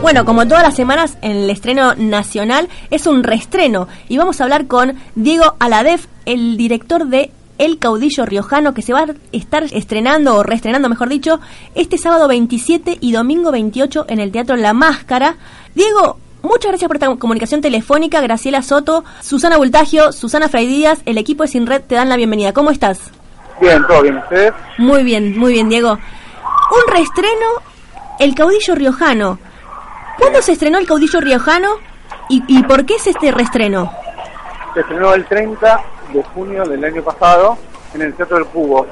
Bueno, como todas las semanas en el estreno nacional, es un reestreno y vamos a hablar con Diego Aladef, el director de El Caudillo Riojano, que se va a estar estrenando o reestrenando, mejor dicho, este sábado 27 y domingo 28 en el Teatro La Máscara. Diego, muchas gracias por esta comunicación telefónica. Graciela Soto, Susana Bultagio, Susana Fray Díaz, el equipo de Sin Red te dan la bienvenida. ¿Cómo estás? Bien, todo bien, ¿ustedes? Muy bien, muy bien, Diego. Un reestreno, El Caudillo Riojano. ¿Cuándo se estrenó El Caudillo Riojano y, por qué es este reestreno? Se estrenó el 30 de junio del año pasado en el Teatro del Cubo.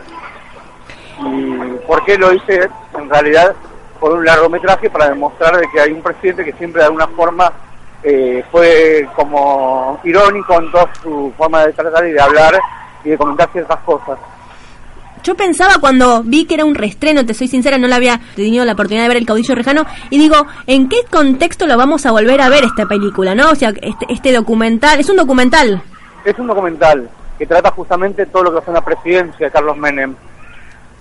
¿Y por qué lo hice? En realidad, por un largometraje para demostrar de que hay un presidente que siempre de alguna forma eh, fue como irónico en toda su forma de tratar y de hablar y de comentar ciertas cosas. Yo pensaba cuando vi que era un reestreno, te soy sincera, no la había tenido la oportunidad de ver El Caudillo Rejano, y digo, ¿en qué contexto lo vamos a volver a ver esta película, no? O sea, este, este documental, es un documental. Es un documental que trata justamente todo lo que en la presidencia de Carlos Menem,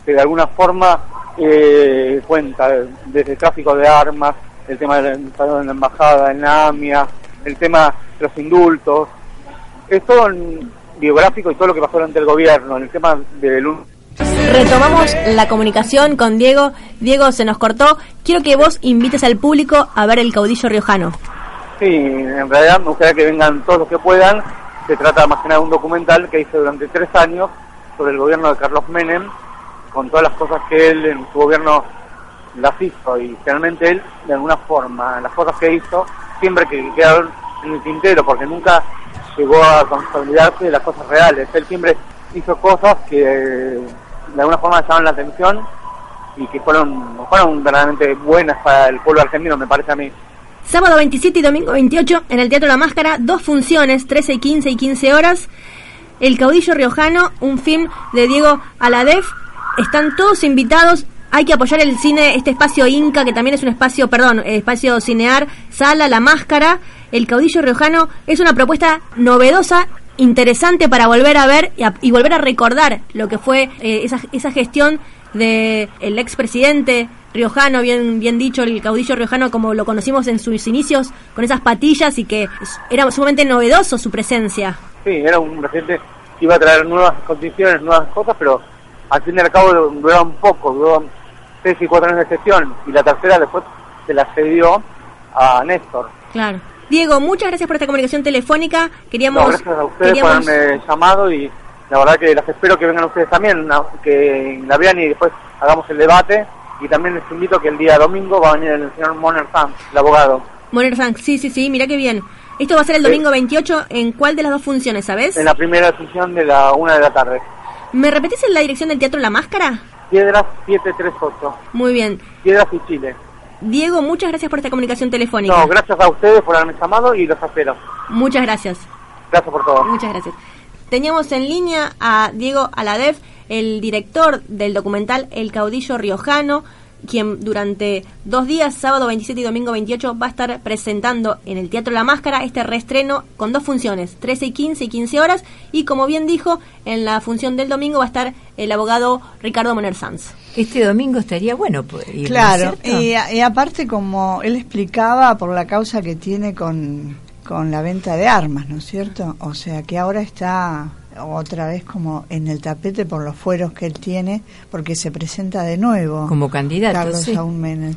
que de alguna forma eh, cuenta desde el tráfico de armas, el tema de la, de la embajada en la AMIA, el tema de los indultos, es todo en biográfico y todo lo que pasó durante el gobierno, en el tema del Retomamos la comunicación con Diego. Diego, se nos cortó. Quiero que vos invites al público a ver el caudillo riojano. Sí, en realidad me gustaría que vengan todos los que puedan. Se trata más que nada de un documental que hice durante tres años sobre el gobierno de Carlos Menem, con todas las cosas que él en su gobierno las hizo y realmente él, de alguna forma, las cosas que hizo, siempre que quedaron en el tintero, porque nunca llegó a consolidarse de las cosas reales. Él siempre hizo cosas que de alguna forma llamaban la atención y que fueron, fueron verdaderamente buenas para el pueblo argentino, me parece a mí. Sábado 27 y domingo 28 en el Teatro La Máscara, dos funciones, 13 y 15 y 15 horas. El Caudillo Riojano, un film de Diego Aladef. Están todos invitados. Hay que apoyar el cine, este espacio Inca, que también es un espacio, perdón, espacio cinear, sala, La Máscara. El Caudillo Riojano es una propuesta novedosa interesante para volver a ver y, a, y volver a recordar lo que fue eh, esa, esa gestión de el expresidente riojano, bien, bien dicho, el caudillo riojano como lo conocimos en sus inicios, con esas patillas y que era sumamente novedoso su presencia. Sí, era un presidente que iba a traer nuevas condiciones, nuevas cosas, pero al fin y al cabo duró un poco, duró seis y cuatro años de gestión y la tercera después se la cedió a Néstor. Claro. Diego, muchas gracias por esta comunicación telefónica. Queríamos, no, gracias a ustedes queríamos... por haberme llamado y la verdad que las espero que vengan ustedes también, que la vean y después hagamos el debate. Y también les invito que el día domingo va a venir el señor Moner Sanz, el abogado. Moner Sanz, sí, sí, sí, mira qué bien. Esto va a ser el domingo 28, ¿en cuál de las dos funciones, sabes? En la primera función de la una de la tarde. ¿Me repetís en la dirección del Teatro La Máscara? Piedras 738. Muy bien. Piedras y Chile. Diego, muchas gracias por esta comunicación telefónica. No, gracias a ustedes por haberme llamado y los espero. Muchas gracias. Gracias por todo. Muchas gracias. Teníamos en línea a Diego Aladef, el director del documental El Caudillo Riojano, quien durante dos días, sábado 27 y domingo 28, va a estar presentando en el Teatro La Máscara este reestreno con dos funciones, 13 y 15 y 15 horas, y como bien dijo, en la función del domingo va a estar el abogado Ricardo Moner Sanz. Este domingo estaría bueno pues, ir, Claro, y, y, aparte como él explicaba por la causa que tiene con, con la venta de armas, ¿no es cierto? O sea que ahora está otra vez como en el tapete por los fueros que él tiene, porque se presenta de nuevo como candidato. Carlos sí.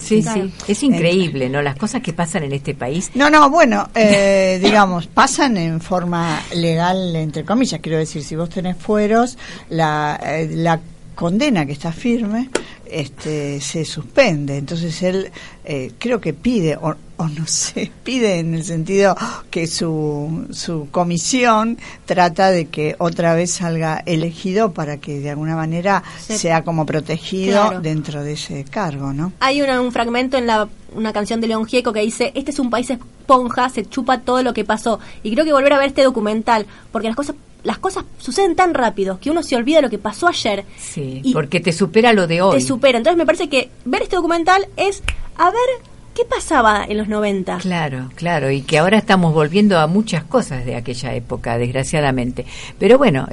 Sí, sí, es increíble, ¿no? Las cosas que pasan en este país. No, no, bueno, eh, digamos, pasan en forma legal, entre comillas, quiero decir, si vos tenés fueros, la, eh, la condena que está firme este se suspende. Entonces él eh, creo que pide o, o, no sé pide en el sentido que su su comisión trata de que otra vez salga elegido para que de alguna manera sea como protegido claro. dentro de ese cargo no hay una, un fragmento en la una canción de León Gieco que dice este es un país esponja se chupa todo lo que pasó y creo que volver a ver este documental porque las cosas las cosas suceden tan rápido que uno se olvida lo que pasó ayer. Sí, y porque te supera lo de hoy. Te supera. Entonces me parece que ver este documental es a ver qué pasaba en los 90. Claro, claro, y que ahora estamos volviendo a muchas cosas de aquella época, desgraciadamente. Pero bueno,